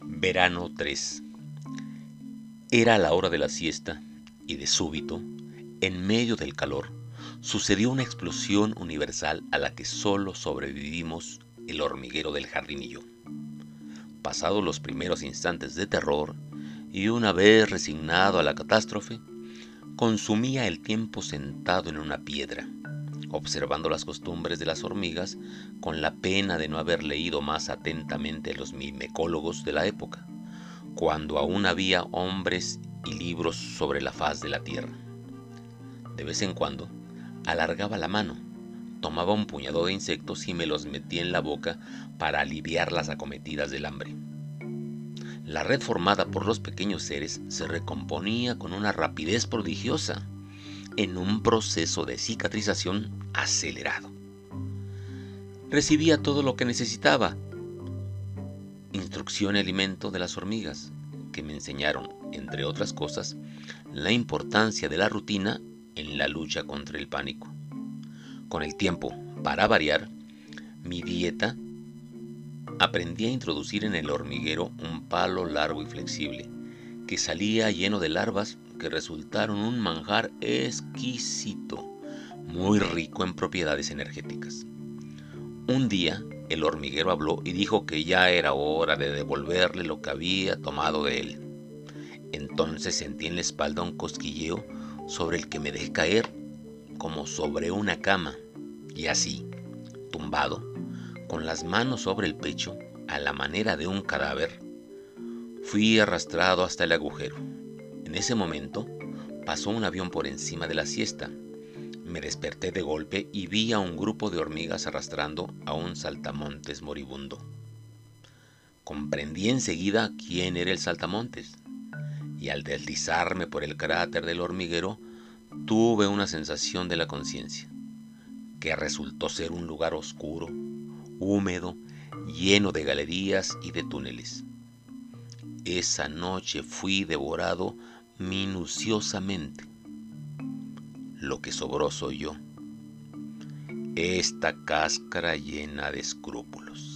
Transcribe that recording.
Verano 3. Era la hora de la siesta y de súbito, en medio del calor, sucedió una explosión universal a la que solo sobrevivimos el hormiguero del yo. Pasados los primeros instantes de terror, y una vez resignado a la catástrofe, consumía el tiempo sentado en una piedra, observando las costumbres de las hormigas con la pena de no haber leído más atentamente los mimecólogos de la época, cuando aún había hombres y libros sobre la faz de la tierra. De vez en cuando, alargaba la mano, tomaba un puñado de insectos y me los metía en la boca para aliviar las acometidas del hambre. La red formada por los pequeños seres se recomponía con una rapidez prodigiosa, en un proceso de cicatrización acelerado. Recibía todo lo que necesitaba. Instrucción y alimento de las hormigas, que me enseñaron, entre otras cosas, la importancia de la rutina en la lucha contra el pánico. Con el tiempo, para variar, mi dieta aprendí a introducir en el hormiguero un palo largo y flexible, que salía lleno de larvas que resultaron un manjar exquisito, muy rico en propiedades energéticas. Un día el hormiguero habló y dijo que ya era hora de devolverle lo que había tomado de él. Entonces sentí en la espalda un cosquilleo sobre el que me dejé caer como sobre una cama y así, tumbado, con las manos sobre el pecho, a la manera de un cadáver, fui arrastrado hasta el agujero. En ese momento pasó un avión por encima de la siesta. Me desperté de golpe y vi a un grupo de hormigas arrastrando a un saltamontes moribundo. Comprendí enseguida quién era el saltamontes, y al deslizarme por el cráter del hormiguero, tuve una sensación de la conciencia, que resultó ser un lugar oscuro, húmedo, lleno de galerías y de túneles. Esa noche fui devorado minuciosamente. Lo que sobró soy yo, esta cáscara llena de escrúpulos.